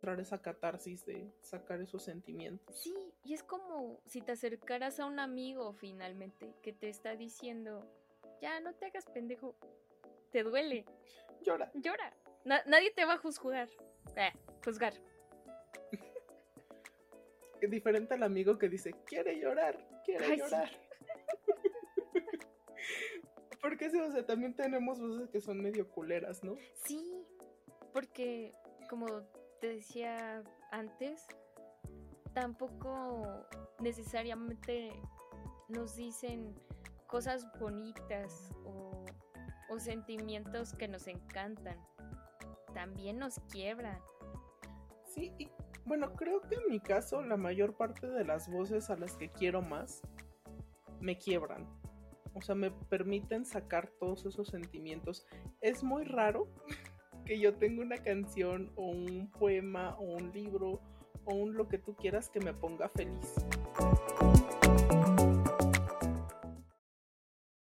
encontrar esa catarsis de sacar esos sentimientos. Sí, y es como si te acercaras a un amigo finalmente que te está diciendo, ya no te hagas pendejo, te duele. Llora. Llora. nadie te va a juzgar. Eh, juzgar. Diferente al amigo que dice, quiere llorar, quiere llorar. porque sí, o sea, también tenemos voces que son medio culeras, ¿no? Sí, porque como te decía antes, tampoco necesariamente nos dicen cosas bonitas o, sentimientos que nos encantan. También nos quiebran. Sí, y bueno, creo que en mi caso la mayor parte de las voces a las que quiero más me quiebran. O sea, me permiten sacar todos esos sentimientos. Es muy raro que yo tenga una canción o un poema o un libro o un lo que tú quieras que me ponga feliz.